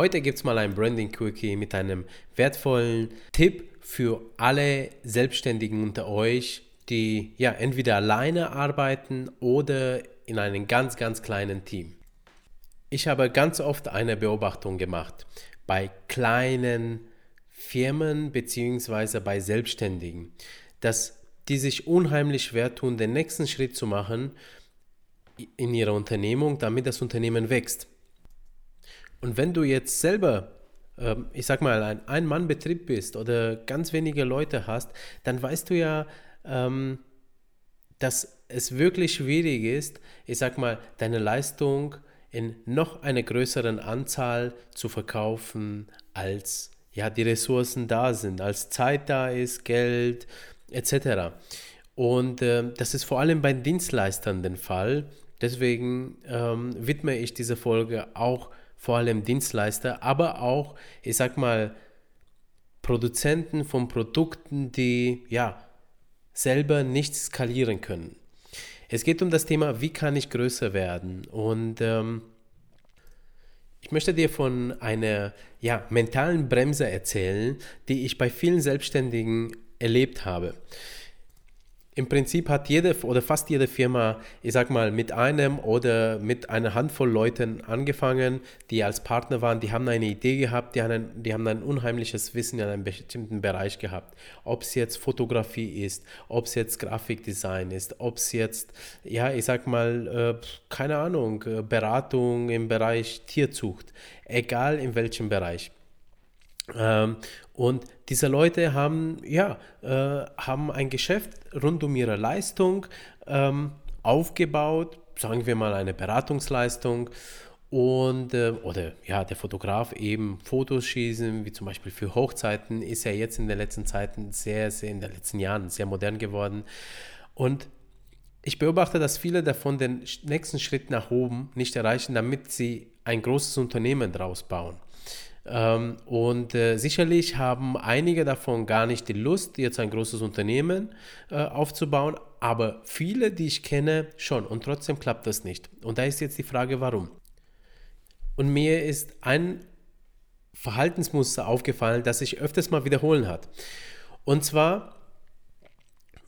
Heute gibt es mal ein Branding Quickie mit einem wertvollen Tipp für alle Selbstständigen unter euch, die ja entweder alleine arbeiten oder in einem ganz, ganz kleinen Team. Ich habe ganz oft eine Beobachtung gemacht bei kleinen Firmen bzw. bei Selbstständigen, dass die sich unheimlich schwer tun, den nächsten Schritt zu machen in ihrer Unternehmung, damit das Unternehmen wächst. Und wenn du jetzt selber, ähm, ich sag mal, ein Ein-Mann-Betrieb bist oder ganz wenige Leute hast, dann weißt du ja, ähm, dass es wirklich schwierig ist, ich sag mal, deine Leistung in noch einer größeren Anzahl zu verkaufen, als ja, die Ressourcen da sind, als Zeit da ist, Geld etc. Und äh, das ist vor allem bei Dienstleistern der Fall. Deswegen ähm, widme ich diese Folge auch vor allem Dienstleister, aber auch, ich sag mal, Produzenten von Produkten, die ja selber nicht skalieren können. Es geht um das Thema, wie kann ich größer werden? Und ähm, ich möchte dir von einer ja, mentalen Bremse erzählen, die ich bei vielen Selbstständigen erlebt habe im Prinzip hat jede oder fast jede Firma, ich sag mal, mit einem oder mit einer Handvoll Leuten angefangen, die als Partner waren, die haben eine Idee gehabt, die haben ein, die haben ein unheimliches Wissen in einem bestimmten Bereich gehabt. Ob es jetzt Fotografie ist, ob es jetzt Grafikdesign ist, ob es jetzt, ja, ich sag mal, äh, keine Ahnung, äh, Beratung im Bereich Tierzucht, egal in welchem Bereich. Ähm, und diese Leute haben, ja, äh, haben ein Geschäft rund um ihre Leistung ähm, aufgebaut, sagen wir mal eine Beratungsleistung und äh, oder ja, der Fotograf eben Fotos schießen, wie zum Beispiel für Hochzeiten, ist ja jetzt in den letzten Zeiten sehr, sehr, in den letzten Jahren sehr modern geworden. Und ich beobachte, dass viele davon den nächsten Schritt nach oben nicht erreichen, damit sie ein großes Unternehmen daraus bauen. Ähm, und äh, sicherlich haben einige davon gar nicht die Lust, jetzt ein großes Unternehmen äh, aufzubauen, aber viele, die ich kenne, schon. Und trotzdem klappt das nicht. Und da ist jetzt die Frage, warum. Und mir ist ein Verhaltensmuster aufgefallen, das sich öfters mal wiederholen hat. Und zwar,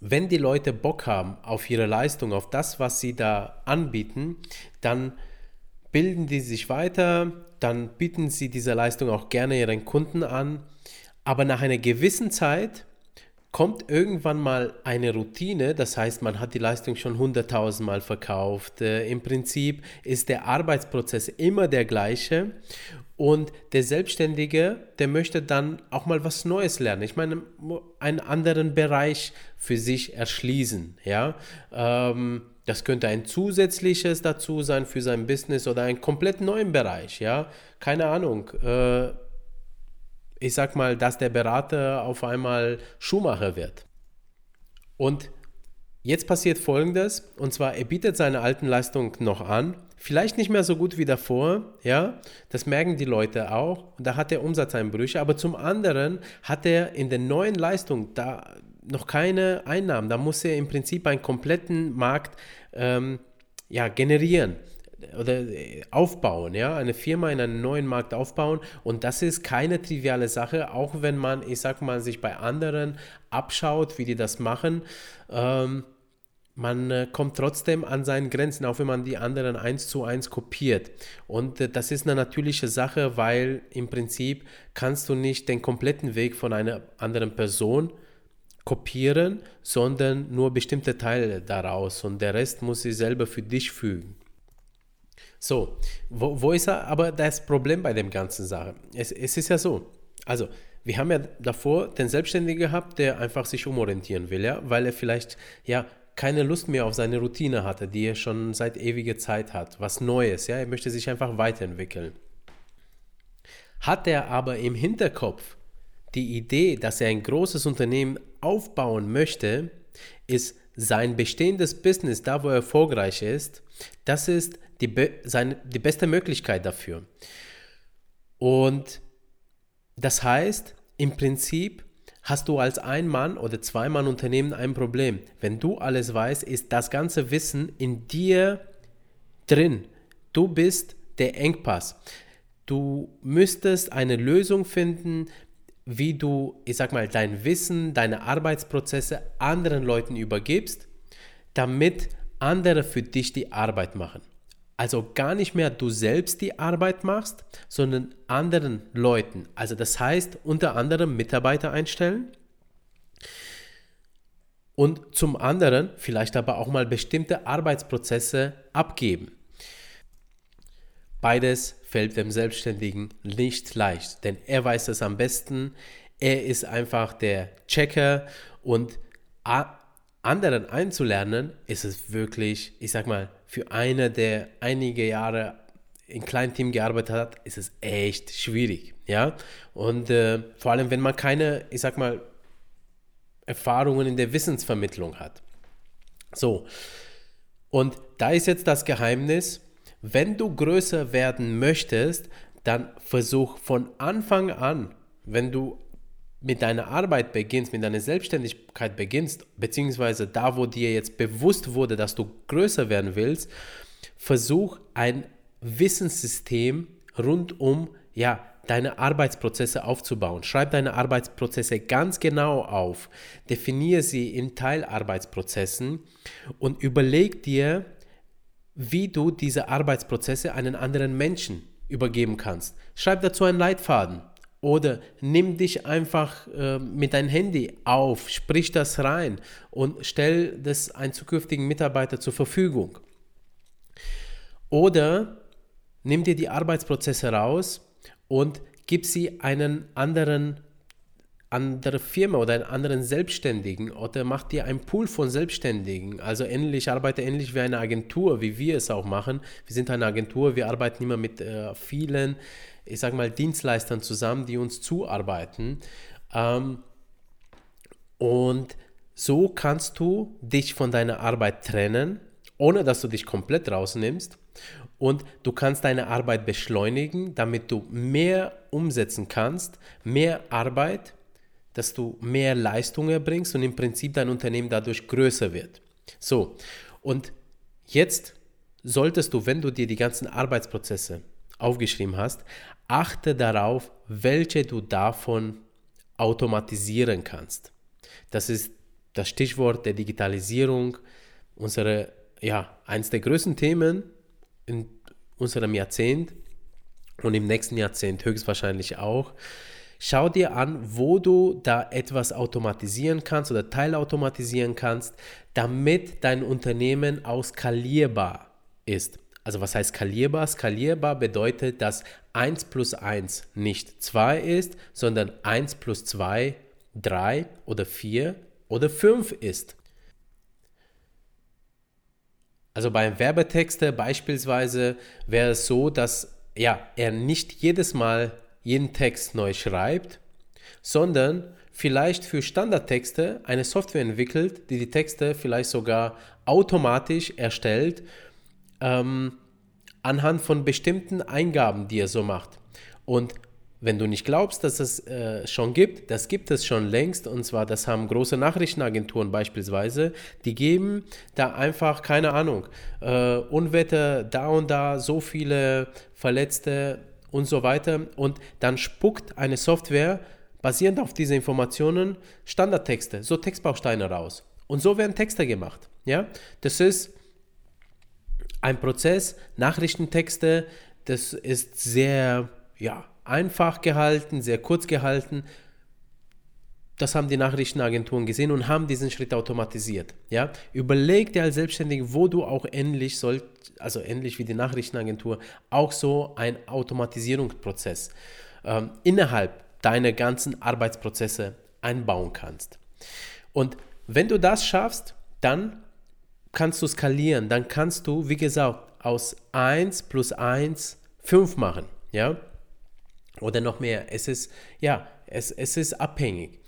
wenn die Leute Bock haben auf ihre Leistung, auf das, was sie da anbieten, dann bilden die sich weiter, dann bieten sie diese Leistung auch gerne ihren Kunden an. Aber nach einer gewissen Zeit kommt irgendwann mal eine Routine, das heißt, man hat die Leistung schon 100.000 Mal verkauft. Äh, Im Prinzip ist der Arbeitsprozess immer der gleiche und der Selbstständige, der möchte dann auch mal was Neues lernen. Ich meine, einen anderen Bereich für sich erschließen. Ja, ähm, das könnte ein zusätzliches dazu sein für sein Business oder einen komplett neuen Bereich. Ja, keine Ahnung. Äh, ich sag mal, dass der Berater auf einmal Schuhmacher wird. Und jetzt passiert Folgendes, und zwar er bietet seine alten Leistungen noch an, vielleicht nicht mehr so gut wie davor, ja, das merken die Leute auch, und da hat er Umsatzeinbrüche, aber zum anderen hat er in der neuen Leistung da noch keine Einnahmen, da muss er im Prinzip einen kompletten Markt ähm, ja, generieren oder äh, aufbauen, ja, eine Firma in einem neuen Markt aufbauen und das ist keine triviale Sache, auch wenn man, ich sag mal, sich bei anderen abschaut, wie die das machen. Ähm, man äh, kommt trotzdem an seinen Grenzen, auch wenn man die anderen eins zu eins kopiert. Und äh, das ist eine natürliche Sache, weil im Prinzip kannst du nicht den kompletten Weg von einer anderen Person kopieren, sondern nur bestimmte Teile daraus und der Rest muss sie selber für dich fügen. So, wo, wo ist aber das Problem bei dem ganzen Sache? Es, es ist ja so, also wir haben ja davor den Selbstständigen gehabt, der einfach sich umorientieren will, ja, weil er vielleicht ja keine Lust mehr auf seine Routine hatte, die er schon seit ewiger Zeit hat, was Neues, ja, er möchte sich einfach weiterentwickeln. Hat er aber im Hinterkopf die Idee, dass er ein großes Unternehmen aufbauen möchte, ist sein bestehendes Business, da wo er erfolgreich ist, das ist die, be seine, die beste Möglichkeit dafür. Und das heißt, im Prinzip hast du als Ein-Mann- oder Zwei-Mann-Unternehmen ein Problem. Wenn du alles weißt, ist das ganze Wissen in dir drin. Du bist der Engpass. du müsstest eine Lösung finden, wie du, ich sag mal, dein Wissen, deine Arbeitsprozesse anderen Leuten übergibst, damit andere für dich die Arbeit machen. Also gar nicht mehr du selbst die Arbeit machst, sondern anderen Leuten. Also das heißt unter anderem Mitarbeiter einstellen und zum anderen vielleicht aber auch mal bestimmte Arbeitsprozesse abgeben. Beides fällt dem Selbstständigen nicht leicht, denn er weiß es am besten. Er ist einfach der Checker und anderen einzulernen, ist es wirklich, ich sag mal, für eine, der einige Jahre in kleinem Team gearbeitet hat, ist es echt schwierig, ja. Und äh, vor allem, wenn man keine, ich sag mal, Erfahrungen in der Wissensvermittlung hat. So. Und da ist jetzt das Geheimnis, wenn du größer werden möchtest, dann versuch von Anfang an, wenn du mit deiner Arbeit beginnst, mit deiner Selbstständigkeit beginnst, beziehungsweise da, wo dir jetzt bewusst wurde, dass du größer werden willst, versuch ein Wissenssystem rund um ja, deine Arbeitsprozesse aufzubauen. Schreib deine Arbeitsprozesse ganz genau auf, definiere sie in Teilarbeitsprozessen und überleg dir, wie du diese Arbeitsprozesse einen anderen Menschen übergeben kannst. Schreib dazu einen Leitfaden. Oder nimm dich einfach äh, mit deinem Handy auf, sprich das rein und stell das einem zukünftigen Mitarbeiter zur Verfügung. Oder nimm dir die Arbeitsprozesse raus und gib sie einen anderen andere Firma oder einen anderen Selbstständigen oder mach dir einen Pool von Selbstständigen. Also ähnlich, arbeite ähnlich wie eine Agentur, wie wir es auch machen. Wir sind eine Agentur, wir arbeiten immer mit äh, vielen ich sage mal, Dienstleistern zusammen, die uns zuarbeiten. Ähm, und so kannst du dich von deiner Arbeit trennen, ohne dass du dich komplett rausnimmst. Und du kannst deine Arbeit beschleunigen, damit du mehr umsetzen kannst, mehr Arbeit, dass du mehr Leistung erbringst und im Prinzip dein Unternehmen dadurch größer wird. So, und jetzt solltest du, wenn du dir die ganzen Arbeitsprozesse aufgeschrieben hast, achte darauf, welche du davon automatisieren kannst. Das ist das Stichwort der Digitalisierung, unsere, ja, eines der größten Themen in unserem Jahrzehnt und im nächsten Jahrzehnt höchstwahrscheinlich auch. Schau dir an, wo du da etwas automatisieren kannst oder teilautomatisieren kannst, damit dein Unternehmen auch skalierbar ist. Also was heißt skalierbar? Skalierbar bedeutet, dass 1 plus 1 nicht 2 ist, sondern 1 plus 2 3 oder 4 oder 5 ist. Also beim Werbetexte beispielsweise wäre es so, dass ja, er nicht jedes Mal jeden Text neu schreibt, sondern vielleicht für Standardtexte eine Software entwickelt, die die Texte vielleicht sogar automatisch erstellt ähm, anhand von bestimmten Eingaben, die er so macht. Und wenn du nicht glaubst, dass es äh, schon gibt, das gibt es schon längst. Und zwar, das haben große Nachrichtenagenturen beispielsweise. Die geben da einfach, keine Ahnung, äh, Unwetter, da und da, so viele Verletzte und so weiter. Und dann spuckt eine Software basierend auf diese Informationen Standardtexte, so Textbausteine raus. Und so werden Texte gemacht. Ja, das ist ein Prozess, Nachrichtentexte, das ist sehr ja, einfach gehalten, sehr kurz gehalten. Das haben die Nachrichtenagenturen gesehen und haben diesen Schritt automatisiert. Ja? Überleg dir als Selbstständiger, wo du auch ähnlich sollt, also ähnlich wie die Nachrichtenagentur, auch so ein Automatisierungsprozess ähm, innerhalb deiner ganzen Arbeitsprozesse einbauen kannst. Und wenn du das schaffst, dann kannst du skalieren. Dann kannst du, wie gesagt, aus 1 plus 1 5 machen. Ja? Oder noch mehr. Es ist, ja, es, es ist abhängig.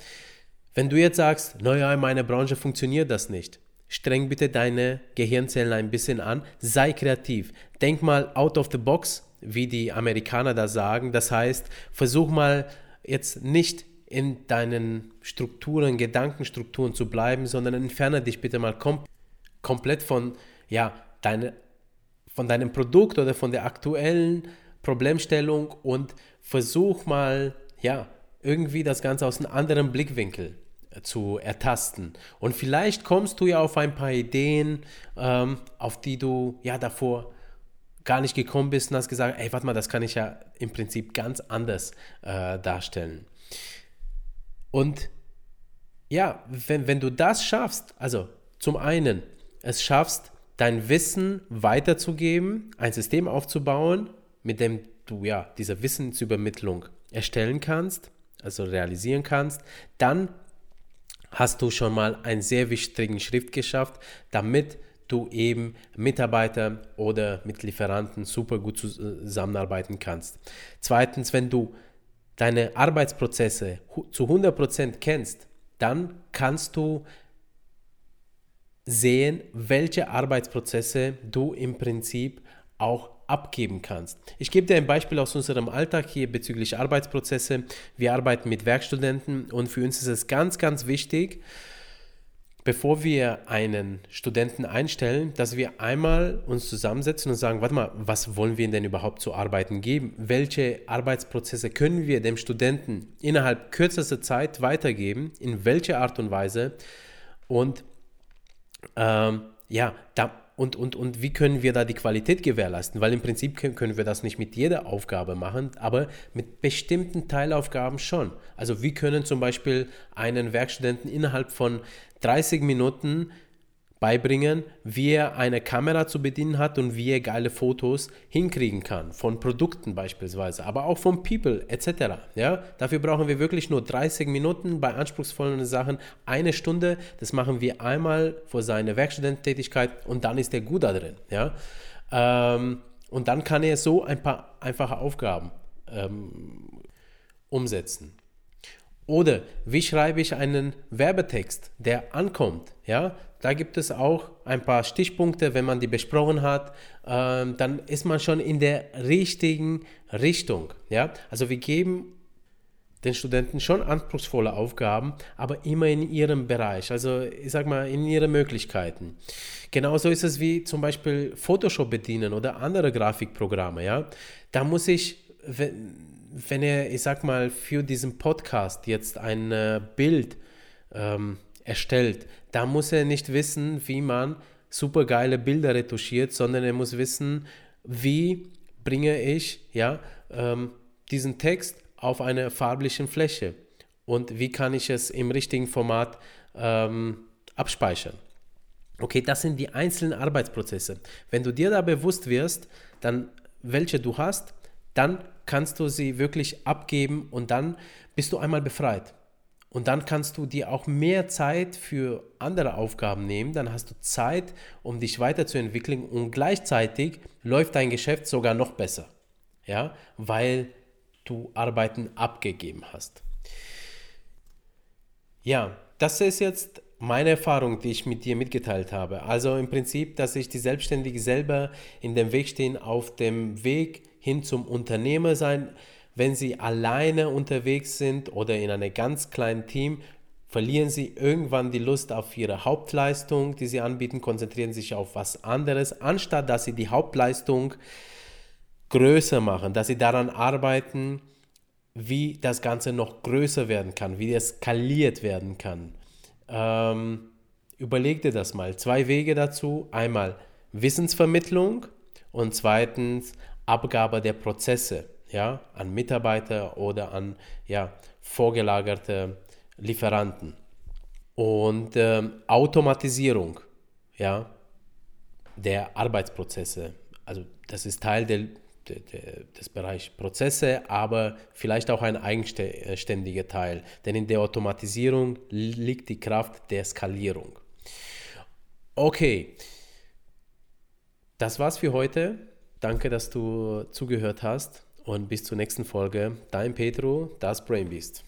Wenn du jetzt sagst, naja, in meiner Branche funktioniert das nicht, streng bitte deine Gehirnzellen ein bisschen an, sei kreativ. Denk mal out of the box, wie die Amerikaner da sagen. Das heißt, versuch mal jetzt nicht in deinen Strukturen, Gedankenstrukturen zu bleiben, sondern entferne dich bitte mal komplett komplett von, ja, deine, von deinem Produkt oder von der aktuellen Problemstellung und versuch mal, ja, irgendwie das Ganze aus einem anderen Blickwinkel äh, zu ertasten. Und vielleicht kommst du ja auf ein paar Ideen, ähm, auf die du ja davor gar nicht gekommen bist und hast gesagt, ey, warte mal, das kann ich ja im Prinzip ganz anders äh, darstellen. Und ja, wenn, wenn du das schaffst, also zum einen, es schaffst, dein Wissen weiterzugeben, ein System aufzubauen, mit dem du ja diese Wissensübermittlung erstellen kannst, also realisieren kannst, dann hast du schon mal einen sehr wichtigen Schritt geschafft, damit du eben Mitarbeiter oder mit Lieferanten super gut zusammenarbeiten kannst. Zweitens, wenn du deine Arbeitsprozesse zu 100% kennst, dann kannst du sehen, welche Arbeitsprozesse du im Prinzip auch abgeben kannst. Ich gebe dir ein Beispiel aus unserem Alltag hier bezüglich Arbeitsprozesse. Wir arbeiten mit Werkstudenten und für uns ist es ganz, ganz wichtig, bevor wir einen Studenten einstellen, dass wir einmal uns zusammensetzen und sagen, warte mal, was wollen wir denn überhaupt zu arbeiten geben? Welche Arbeitsprozesse können wir dem Studenten innerhalb kürzester Zeit weitergeben? In welcher Art und Weise? Und ähm, ja, da, und, und, und wie können wir da die Qualität gewährleisten? Weil im Prinzip können, wir das nicht mit jeder Aufgabe machen, aber mit bestimmten Teilaufgaben schon. Also wir können zum Beispiel einen Werkstudenten innerhalb von 30 Minuten beibringen, wie er eine Kamera zu bedienen hat und wie er geile Fotos hinkriegen kann, von Produkten beispielsweise, aber auch von People etc. Ja? Dafür brauchen wir wirklich nur 30 Minuten bei anspruchsvollen Sachen, eine Stunde, das machen wir einmal vor seiner Werkstudententätigkeit und dann ist er gut da drin. Ja? Ähm, und dann kann er so ein paar einfache Aufgaben ähm, umsetzen. Oder wie schreibe ich einen Werbetext, der ankommt? Ja, da gibt es auch ein paar Stichpunkte, wenn man die besprochen hat, ähm, dann ist man schon in der richtigen Richtung. Ja, also wir geben den Studenten schon anspruchsvolle Aufgaben, aber immer in ihrem Bereich, also ich sag mal in ihren Möglichkeiten. Genauso ist es wie zum Beispiel Photoshop bedienen oder andere Grafikprogramme. Ja, da muss ich, wenn, wenn er, ich sag mal, für diesen Podcast jetzt ein äh, Bild ähm, erstellt, da muss er nicht wissen, wie man super geile Bilder retuschiert, sondern er muss wissen, wie bringe ich ja, ähm, diesen Text auf eine farbliche Fläche und wie kann ich es im richtigen Format ähm, abspeichern. Okay, das sind die einzelnen Arbeitsprozesse. Wenn du dir da bewusst wirst, dann welche du hast, dann kannst du sie wirklich abgeben und dann bist du einmal befreit. Und dann kannst du dir auch mehr Zeit für andere Aufgaben nehmen. Dann hast du Zeit, um dich weiterzuentwickeln und gleichzeitig läuft dein Geschäft sogar noch besser. Ja, weil du Arbeiten abgegeben hast. Ja, das ist jetzt meine Erfahrung, die ich mit dir mitgeteilt habe. Also im Prinzip, dass sich die Selbstständigen selber in dem Weg stehen auf dem Weg hin zum Unternehmer sein. Wenn sie alleine unterwegs sind oder in einem ganz kleinen Team, verlieren sie irgendwann die Lust auf ihre Hauptleistung, die sie anbieten, konzentrieren sich auf was anderes, anstatt dass sie die Hauptleistung größer machen, dass sie daran arbeiten, wie das Ganze noch größer werden kann, wie es skaliert werden kann. Ähm, überleg dir das mal. Zwei Wege dazu. Einmal Wissensvermittlung und zweitens Abgabe der Prozesse ja, an Mitarbeiter oder an ja, vorgelagerte Lieferanten. Und ähm, Automatisierung ja, der Arbeitsprozesse. Also das ist Teil der, der, der, des Bereichs Prozesse, aber vielleicht auch ein eigenständiger Teil. Denn in der Automatisierung liegt die Kraft der Skalierung. Okay, das war's für heute. Danke, dass du zugehört hast und bis zur nächsten Folge. Dein Petro, das Brainbeast.